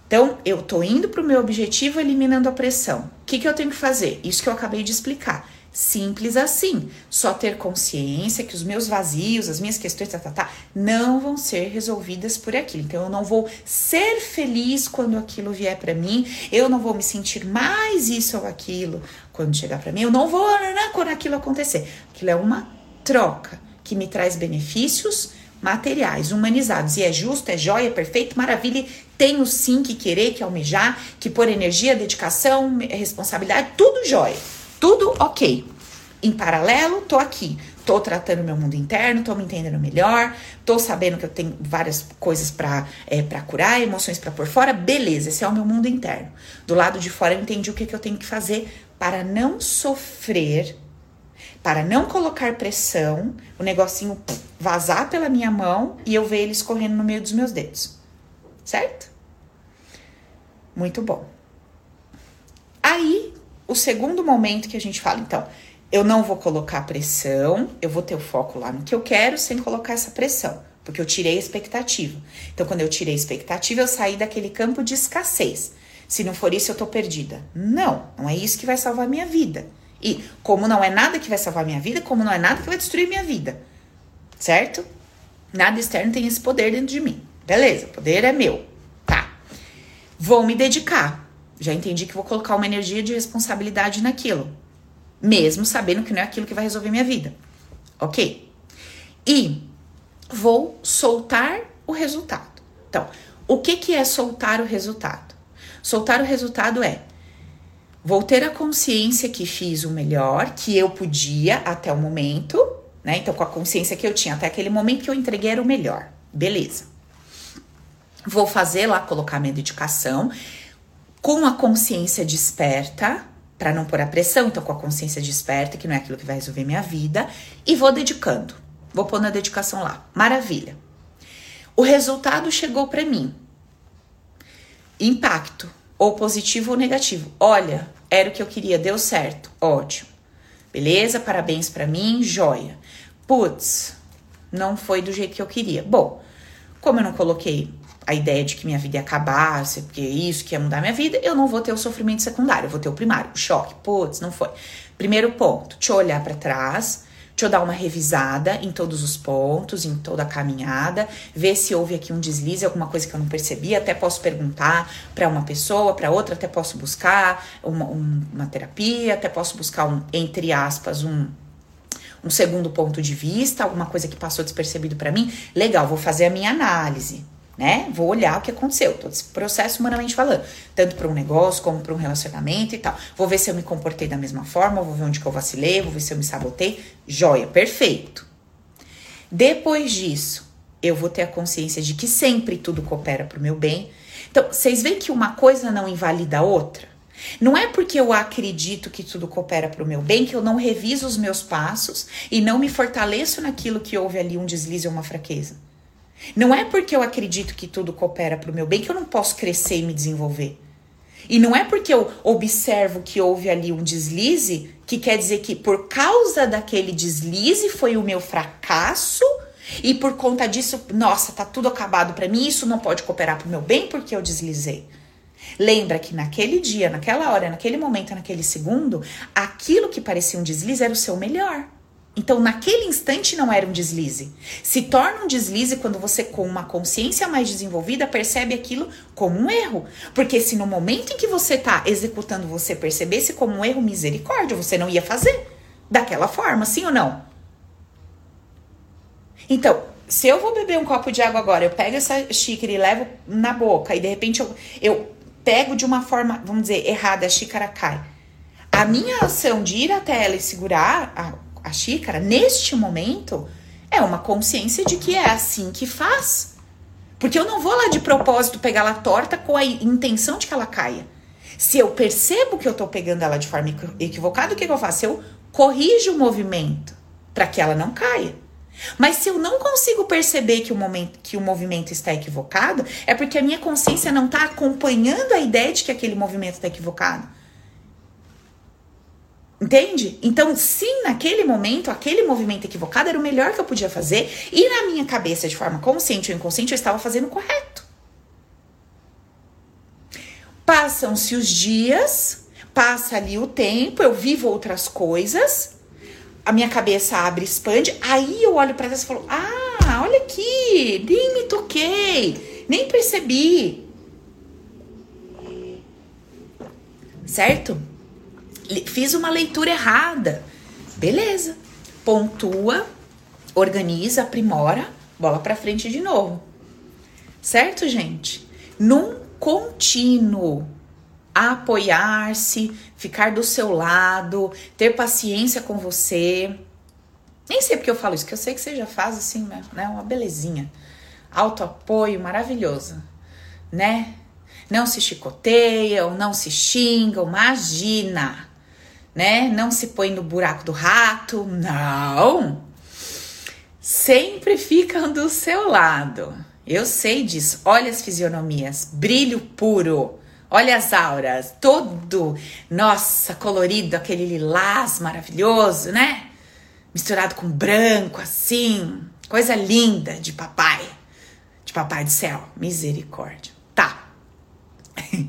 então eu tô indo para o meu objetivo eliminando a pressão. O que, que eu tenho que fazer? Isso que eu acabei de explicar. Simples assim. Só ter consciência que os meus vazios, as minhas questões, tá, tá, tá, não vão ser resolvidas por aquilo. Então eu não vou ser feliz quando aquilo vier para mim. Eu não vou me sentir mais isso ou aquilo quando chegar para mim. Eu não vou né, quando aquilo acontecer. Aquilo é uma troca que me traz benefícios materiais, humanizados. E é justo, é jóia, é perfeito, maravilha. Tenho sim que querer, que almejar, que por energia, dedicação, responsabilidade, tudo jóia. Tudo ok. Em paralelo, tô aqui. Tô tratando meu mundo interno, tô me entendendo melhor, tô sabendo que eu tenho várias coisas para é, pra curar, emoções para pôr fora. Beleza, esse é o meu mundo interno. Do lado de fora, eu entendi o que, que eu tenho que fazer para não sofrer para não colocar pressão, o negocinho vazar pela minha mão e eu ver ele escorrendo no meio dos meus dedos. Certo? Muito bom. Aí, o segundo momento que a gente fala, então, eu não vou colocar pressão, eu vou ter o foco lá no que eu quero sem colocar essa pressão, porque eu tirei a expectativa. Então, quando eu tirei a expectativa, eu saí daquele campo de escassez. Se não for isso, eu tô perdida. Não, não é isso que vai salvar a minha vida. E como não é nada que vai salvar minha vida, como não é nada que vai destruir minha vida. Certo? Nada externo tem esse poder dentro de mim. Beleza, o poder é meu. Tá. Vou me dedicar. Já entendi que vou colocar uma energia de responsabilidade naquilo. Mesmo sabendo que não é aquilo que vai resolver minha vida. Ok? E vou soltar o resultado. Então, o que, que é soltar o resultado? Soltar o resultado é Vou ter a consciência que fiz o melhor que eu podia até o momento, né? Então, com a consciência que eu tinha até aquele momento que eu entreguei era o melhor. Beleza. Vou fazer lá, colocar minha dedicação com a consciência desperta, para não pôr a pressão, então com a consciência desperta, que não é aquilo que vai resolver minha vida, e vou dedicando. Vou pôr na dedicação lá. Maravilha. O resultado chegou para mim. Impacto, ou positivo ou negativo. Olha, era o que eu queria, deu certo. Ótimo. Beleza? Parabéns para mim, joia. Putz, não foi do jeito que eu queria. Bom, como eu não coloquei a ideia de que minha vida ia acabar, porque isso que ia mudar minha vida, eu não vou ter o sofrimento secundário, eu vou ter o primário, o choque. Putz, não foi. Primeiro ponto, te olhar para trás, Deixa eu dar uma revisada em todos os pontos, em toda a caminhada, ver se houve aqui um deslize, alguma coisa que eu não percebi. Até posso perguntar para uma pessoa, para outra, até posso buscar uma, um, uma terapia, até posso buscar um, entre aspas, um, um segundo ponto de vista, alguma coisa que passou despercebido para mim. Legal, vou fazer a minha análise né? Vou olhar o que aconteceu, todo esse processo humanamente falando, tanto para um negócio como para um relacionamento e tal. Vou ver se eu me comportei da mesma forma, vou ver onde que eu vacilei, vou ver se eu me sabotei. Joia, perfeito. Depois disso, eu vou ter a consciência de que sempre tudo coopera para o meu bem. Então, vocês veem que uma coisa não invalida a outra? Não é porque eu acredito que tudo coopera para o meu bem que eu não reviso os meus passos e não me fortaleço naquilo que houve ali um deslize ou uma fraqueza. Não é porque eu acredito que tudo coopera para o meu bem que eu não posso crescer e me desenvolver. E não é porque eu observo que houve ali um deslize que quer dizer que por causa daquele deslize foi o meu fracasso e por conta disso, nossa, tá tudo acabado para mim, isso não pode cooperar para o meu bem porque eu deslizei. Lembra que naquele dia, naquela hora, naquele momento, naquele segundo, aquilo que parecia um deslize era o seu melhor. Então, naquele instante não era um deslize. Se torna um deslize quando você, com uma consciência mais desenvolvida, percebe aquilo como um erro. Porque se no momento em que você está executando, você percebesse como um erro, misericórdia, você não ia fazer daquela forma, sim ou não? Então, se eu vou beber um copo de água agora, eu pego essa xícara e levo na boca, e de repente eu, eu pego de uma forma, vamos dizer, errada, a xícara cai. A minha ação de ir até ela e segurar a a xícara, neste momento, é uma consciência de que é assim que faz. Porque eu não vou lá de propósito pegar ela torta com a intenção de que ela caia. Se eu percebo que eu tô pegando ela de forma equivocada, o que, que eu faço? Eu corrijo o movimento para que ela não caia. Mas se eu não consigo perceber que o, momento, que o movimento está equivocado, é porque a minha consciência não está acompanhando a ideia de que aquele movimento está equivocado. Entende? Então, sim, naquele momento, aquele movimento equivocado era o melhor que eu podia fazer, e na minha cabeça, de forma consciente ou inconsciente, eu estava fazendo o correto. Passam-se os dias, passa ali o tempo, eu vivo outras coisas, a minha cabeça abre, expande, aí eu olho para trás e falo: Ah, olha aqui, nem me toquei, nem percebi. Certo? Fiz uma leitura errada. Beleza. Pontua, organiza, aprimora, bola para frente de novo. Certo, gente? Num contínuo apoiar-se, ficar do seu lado, ter paciência com você. Nem sei porque eu falo isso, que eu sei que você já faz assim, né? Uma belezinha. Auto apoio maravilhoso, né? Não se chicoteiam, não se xingam, imagina né? Não se põe no buraco do rato, não. Sempre ficam do seu lado. Eu sei disso. Olha as fisionomias, brilho puro. Olha as auras, todo, nossa, colorido, aquele lilás maravilhoso, né? Misturado com branco, assim, coisa linda de papai, de papai do céu, misericórdia. Tá.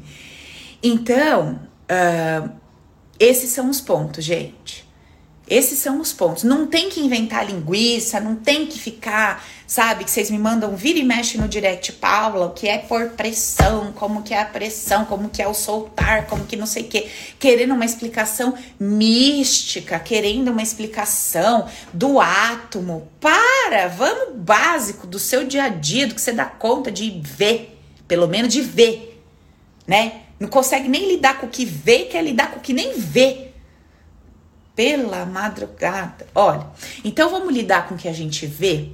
então, uh, esses são os pontos, gente. Esses são os pontos. Não tem que inventar linguiça, não tem que ficar, sabe, que vocês me mandam vir e mexe no direct, Paula, o que é por pressão, como que é a pressão, como que é o soltar, como que não sei o que, querendo uma explicação mística, querendo uma explicação do átomo. Para, vamos básico do seu dia a dia, do que você dá conta de ver, pelo menos de ver, né? Não consegue nem lidar com o que vê, quer lidar com o que nem vê. Pela madrugada. Olha, então vamos lidar com o que a gente vê.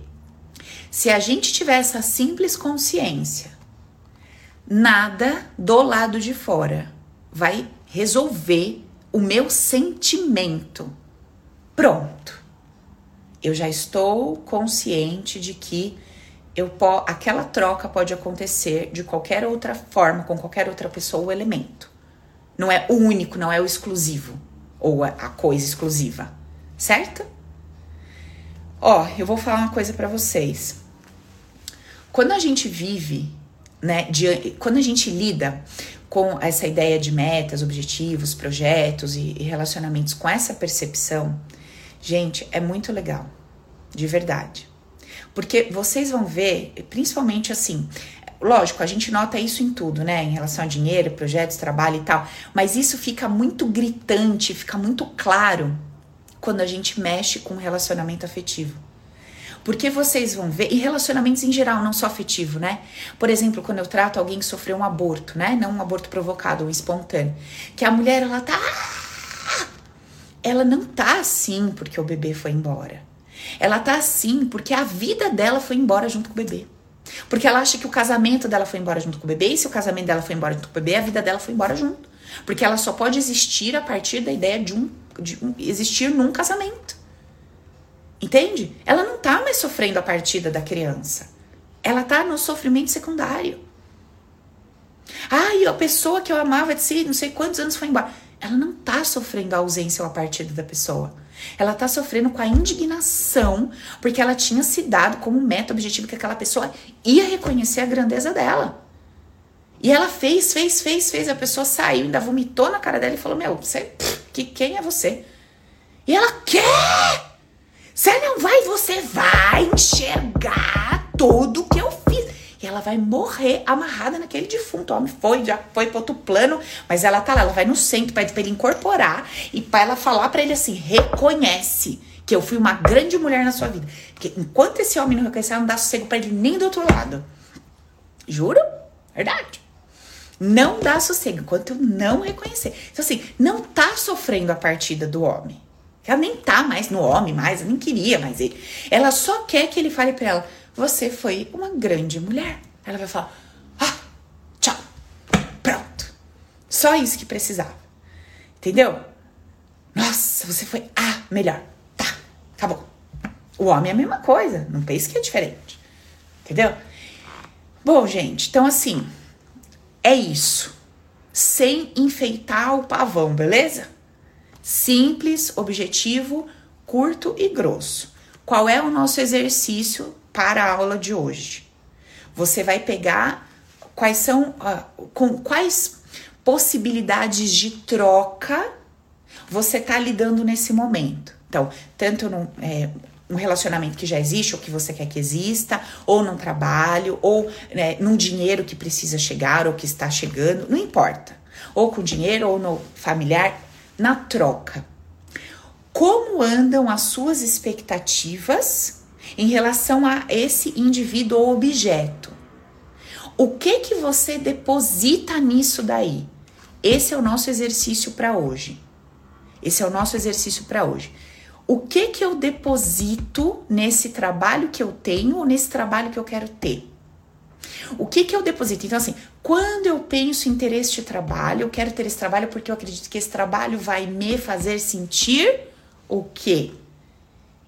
Se a gente tiver essa simples consciência, nada do lado de fora vai resolver o meu sentimento. Pronto. Eu já estou consciente de que eu aquela troca pode acontecer de qualquer outra forma, com qualquer outra pessoa ou elemento. Não é o único, não é o exclusivo ou a coisa exclusiva, certo? Ó, eu vou falar uma coisa para vocês. Quando a gente vive, né, de, quando a gente lida com essa ideia de metas, objetivos, projetos e, e relacionamentos com essa percepção, gente, é muito legal, de verdade. Porque vocês vão ver, principalmente assim, lógico, a gente nota isso em tudo, né? Em relação a dinheiro, projetos, trabalho e tal. Mas isso fica muito gritante, fica muito claro quando a gente mexe com relacionamento afetivo. Porque vocês vão ver, e relacionamentos em geral, não só afetivo, né? Por exemplo, quando eu trato alguém que sofreu um aborto, né? Não um aborto provocado, um espontâneo. Que a mulher, ela tá. Ela não tá assim porque o bebê foi embora. Ela tá assim porque a vida dela foi embora junto com o bebê. Porque ela acha que o casamento dela foi embora junto com o bebê, e se o casamento dela foi embora junto com o bebê, a vida dela foi embora junto. Porque ela só pode existir a partir da ideia de um, de um existir num casamento. Entende? Ela não tá mais sofrendo a partida da criança. Ela tá no sofrimento secundário. Ai, a pessoa que eu amava de si, não sei quantos anos foi embora. Ela não tá sofrendo a ausência ou a partida da pessoa. Ela tá sofrendo com a indignação porque ela tinha se dado como meta objetivo que aquela pessoa ia reconhecer a grandeza dela. E ela fez, fez, fez, fez. A pessoa saiu, ainda vomitou na cara dela e falou: Meu, você, que, quem é você? E ela quer! Você não vai, você vai enxergar tudo que eu. E ela vai morrer amarrada naquele defunto. O homem foi, já foi para outro plano, mas ela tá lá, ela vai no centro para ele incorporar e para ela falar para ele assim: reconhece que eu fui uma grande mulher na sua vida. Porque enquanto esse homem não reconhecer, não dá sossego para ele nem do outro lado. Juro? Verdade. Não dá sossego enquanto eu não reconhecer. Então, assim, não tá sofrendo a partida do homem. Ela nem tá mais no homem, mais, ela nem queria mais ele. Ela só quer que ele fale para ela: você foi uma grande mulher. Ela vai falar: ah, tchau, pronto. Só isso que precisava. Entendeu? Nossa, você foi a melhor. Tá, acabou. O homem é a mesma coisa, não pense que é diferente. Entendeu? Bom, gente, então assim, é isso. Sem enfeitar o pavão, beleza? Simples, objetivo, curto e grosso. Qual é o nosso exercício para a aula de hoje. Você vai pegar quais são uh, com quais possibilidades de troca você está lidando nesse momento. Então, tanto num, é, um relacionamento que já existe, ou que você quer que exista, ou num trabalho, ou né, num dinheiro que precisa chegar, ou que está chegando, não importa. Ou com dinheiro, ou no familiar, na troca. Como andam as suas expectativas em relação a esse indivíduo ou objeto. O que que você deposita nisso daí? Esse é o nosso exercício para hoje. Esse é o nosso exercício para hoje. O que que eu deposito nesse trabalho que eu tenho ou nesse trabalho que eu quero ter? O que que eu deposito? Então, assim, quando eu penso em ter este trabalho, eu quero ter esse trabalho porque eu acredito que esse trabalho vai me fazer sentir o quê?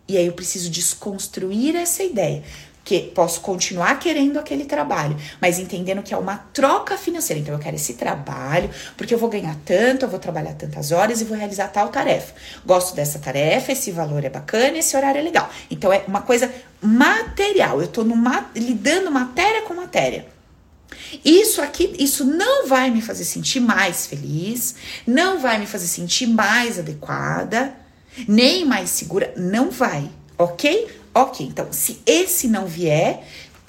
E aí eu preciso desconstruir essa ideia. Que posso continuar querendo aquele trabalho, mas entendendo que é uma troca financeira. Então, eu quero esse trabalho, porque eu vou ganhar tanto, eu vou trabalhar tantas horas e vou realizar tal tarefa. Gosto dessa tarefa, esse valor é bacana, esse horário é legal. Então, é uma coisa material. Eu estou lidando matéria com matéria. Isso aqui, isso não vai me fazer sentir mais feliz, não vai me fazer sentir mais adequada nem mais segura, não vai, ok? Ok, então se esse não vier,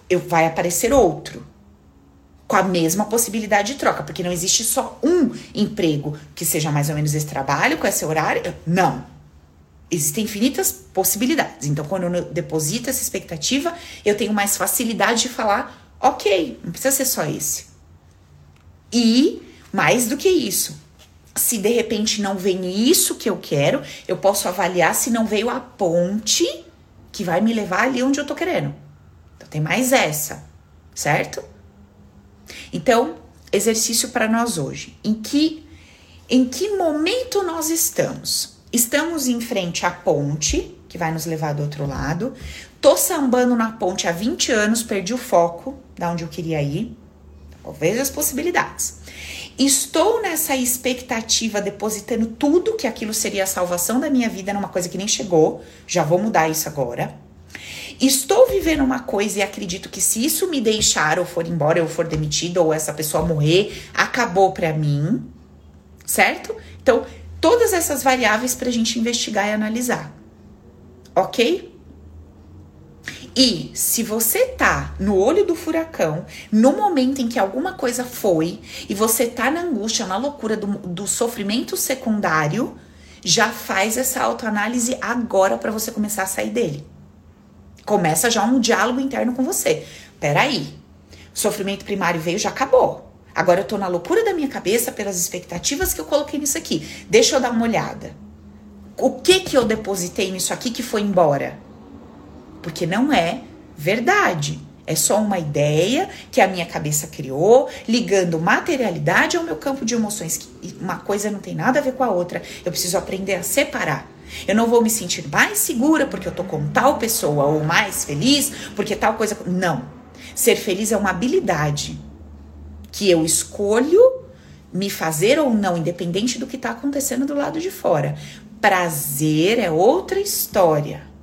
eu, vai aparecer outro com a mesma possibilidade de troca, porque não existe só um emprego que seja mais ou menos esse trabalho, com esse horário. Não. Existem infinitas possibilidades. Então, quando eu deposito essa expectativa, eu tenho mais facilidade de falar, ok, não precisa ser só esse. E mais do que isso, se de repente não vem isso que eu quero, eu posso avaliar se não veio a ponte que vai me levar ali onde eu tô querendo. Então tem mais essa, certo? Então, exercício para nós hoje. Em que em que momento nós estamos? Estamos em frente à ponte que vai nos levar do outro lado. Tô sambando na ponte há 20 anos, perdi o foco da onde eu queria ir. Veja as possibilidades. Estou nessa expectativa, depositando tudo que aquilo seria a salvação da minha vida numa coisa que nem chegou. Já vou mudar isso agora. Estou vivendo uma coisa e acredito que se isso me deixar ou for embora, eu for demitido ou essa pessoa morrer, acabou para mim, certo? Então, todas essas variáveis para a gente investigar e analisar, ok? E se você tá no olho do furacão, no momento em que alguma coisa foi, e você tá na angústia, na loucura do, do sofrimento secundário, já faz essa autoanálise agora para você começar a sair dele. Começa já um diálogo interno com você. Peraí, o sofrimento primário veio, já acabou. Agora eu tô na loucura da minha cabeça pelas expectativas que eu coloquei nisso aqui. Deixa eu dar uma olhada. O que que eu depositei nisso aqui que foi embora? Porque não é verdade. É só uma ideia que a minha cabeça criou, ligando materialidade ao meu campo de emoções. Uma coisa não tem nada a ver com a outra. Eu preciso aprender a separar. Eu não vou me sentir mais segura porque eu tô com tal pessoa ou mais feliz porque tal coisa. Não. Ser feliz é uma habilidade que eu escolho me fazer ou não, independente do que tá acontecendo do lado de fora. Prazer é outra história.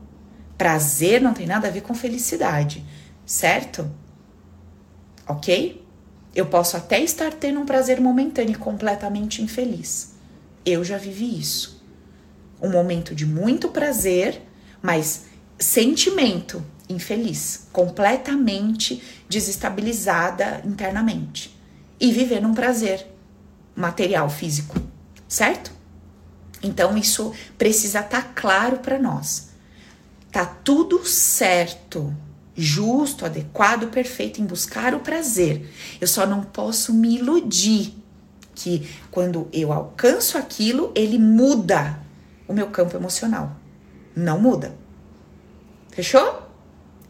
Prazer não tem nada a ver com felicidade, certo? Ok? Eu posso até estar tendo um prazer momentâneo e completamente infeliz. Eu já vivi isso. Um momento de muito prazer, mas sentimento infeliz, completamente desestabilizada internamente e viver num prazer material, físico, certo? Então isso precisa estar tá claro para nós. Tá tudo certo, justo, adequado, perfeito em buscar o prazer. Eu só não posso me iludir que quando eu alcanço aquilo, ele muda o meu campo emocional. Não muda. Fechou?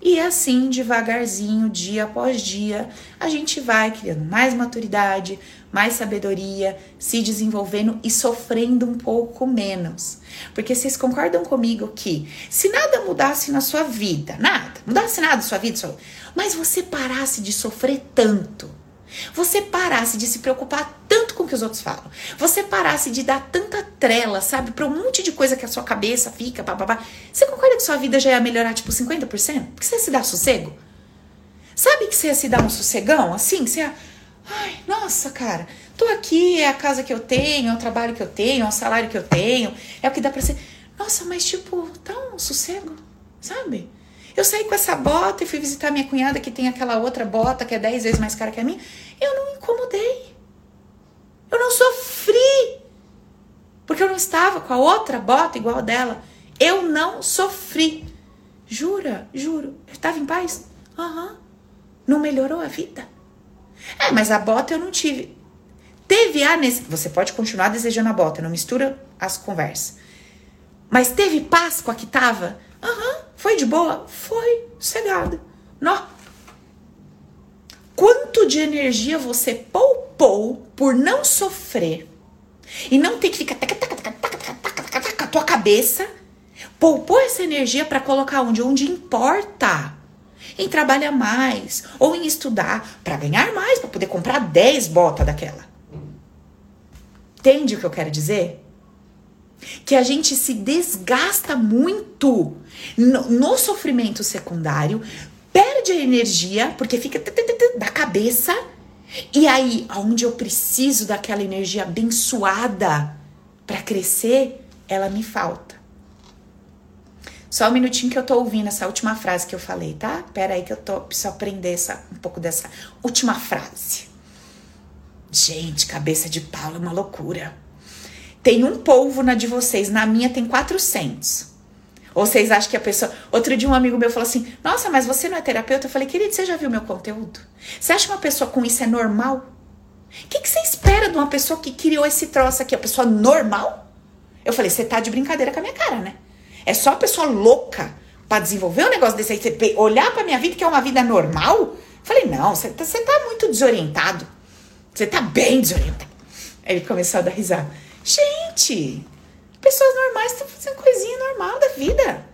E assim, devagarzinho, dia após dia, a gente vai criando mais maturidade, mais sabedoria, se desenvolvendo e sofrendo um pouco menos. Porque vocês concordam comigo que se nada mudasse na sua vida, nada, mudasse nada na sua vida, mas você parasse de sofrer tanto, você parasse de se preocupar tanto com o que os outros falam, você parasse de dar tanta trela, sabe, para um monte de coisa que a sua cabeça fica, papapá, você concorda que sua vida já ia melhorar tipo 50%? Porque você ia se dar sossego? Sabe que você ia se dar um sossegão assim? Você ia, ai, nossa, cara, tô aqui, é a casa que eu tenho, é o trabalho que eu tenho, é o salário que eu tenho, é o que dá pra ser. Nossa, mas tipo, tá um sossego, sabe? Eu saí com essa bota e fui visitar minha cunhada que tem aquela outra bota que é 10 vezes mais cara que a minha. Eu não incomodei. Eu não sofri. Porque eu não estava com a outra bota igual a dela. Eu não sofri. Jura? Juro. Eu estava em paz? Aham. Uhum. Não melhorou a vida. É, mas a bota eu não tive. Teve a nesse... Você pode continuar desejando a bota, não mistura as conversas. Mas teve paz com a que tava? Aham. Uhum. Foi de boa? Foi, sossegada. Nó. Quanto de energia você poupou por não sofrer e não ter que ficar com a tua cabeça? Poupou essa energia para colocar onde? Onde importa. Em trabalhar mais ou em estudar para ganhar mais, para poder comprar 10 botas daquela. Entende o que eu quero dizer? que a gente se desgasta muito no, no sofrimento secundário, perde energia, porque fica da cabeça, e aí, onde eu preciso daquela energia abençoada para crescer, ela me falta. Só um minutinho que eu tô ouvindo essa última frase que eu falei, tá? Pera aí que eu tô preciso aprender essa, um pouco dessa última frase. Gente, cabeça de pau é uma loucura. Tem um polvo na de vocês, na minha tem 400. Ou vocês acham que a pessoa. Outro dia, um amigo meu falou assim: Nossa, mas você não é terapeuta? Eu falei, querido, você já viu meu conteúdo? Você acha que uma pessoa com isso é normal? O que, que você espera de uma pessoa que criou esse troço aqui? A pessoa normal? Eu falei, você tá de brincadeira com a minha cara, né? É só pessoa louca para desenvolver um negócio desse aí, você olhar pra minha vida que é uma vida normal? Falei, não, você tá, tá muito desorientado. Você tá bem desorientado. Aí ele começou a dar risada. Gente, pessoas normais estão fazendo coisinha normal da vida.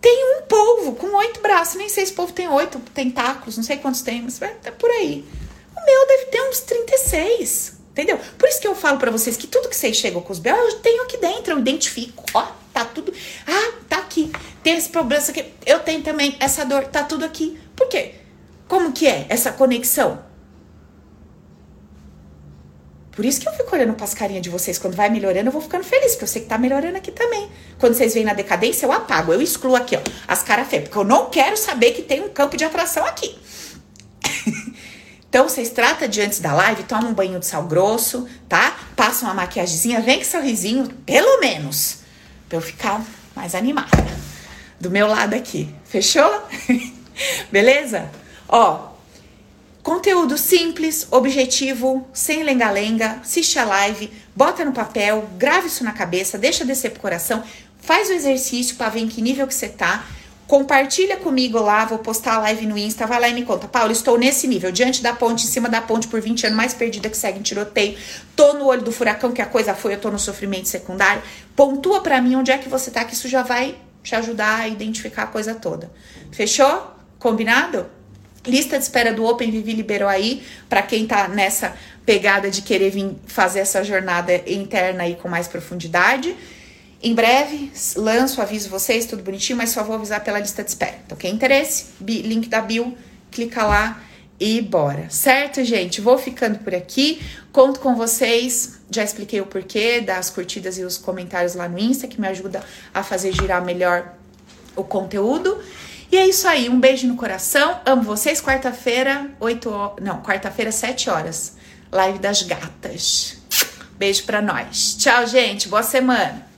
Tem um polvo com oito braços, nem sei se o polvo tem oito tentáculos, não sei quantos tem, mas tá por aí. O meu deve ter uns 36, entendeu? Por isso que eu falo para vocês que tudo que vocês chegam com os belos, eu tenho aqui dentro, eu identifico. Ó, tá tudo. Ah, tá aqui. Tem esse problema aqui. Eu tenho também essa dor, tá tudo aqui. Por quê? Como que é essa conexão? Por isso que eu fico olhando as carinhas de vocês. Quando vai melhorando, eu vou ficando feliz, porque eu sei que tá melhorando aqui também. Quando vocês vêm na decadência, eu apago, eu excluo aqui, ó, as caras feias, porque eu não quero saber que tem um campo de atração aqui. então, vocês tratam de antes da live, tomam um banho de sal grosso, tá? Passam uma maquiagemzinha, vem com sorrisinho, pelo menos, pra eu ficar mais animada. Do meu lado aqui, fechou? Beleza? Ó, Conteúdo simples, objetivo, sem lenga-lenga. Assiste a live, bota no papel, grave isso na cabeça, deixa descer pro coração, faz o exercício para ver em que nível que você tá. Compartilha comigo lá, vou postar a live no Insta, vai lá e me conta. Paulo, estou nesse nível, diante da ponte, em cima da ponte, por 20 anos, mais perdida que segue em tiroteio. Tô no olho do furacão, que a coisa foi, eu tô no sofrimento secundário. Pontua para mim onde é que você tá, que isso já vai te ajudar a identificar a coisa toda. Fechou? Combinado? Lista de espera do Open Vivi liberou aí para quem tá nessa pegada de querer vir fazer essa jornada interna aí com mais profundidade. Em breve, lanço, aviso vocês, tudo bonitinho, mas só vou avisar pela lista de espera. Então, quem interesse, link da bio, clica lá e bora. Certo, gente? Vou ficando por aqui. Conto com vocês. Já expliquei o porquê das curtidas e os comentários lá no Insta, que me ajuda a fazer girar melhor o conteúdo. E é isso aí, um beijo no coração. Amo vocês. Quarta-feira, 8 horas. Não, quarta-feira, 7 horas. Live das gatas. Beijo pra nós. Tchau, gente. Boa semana.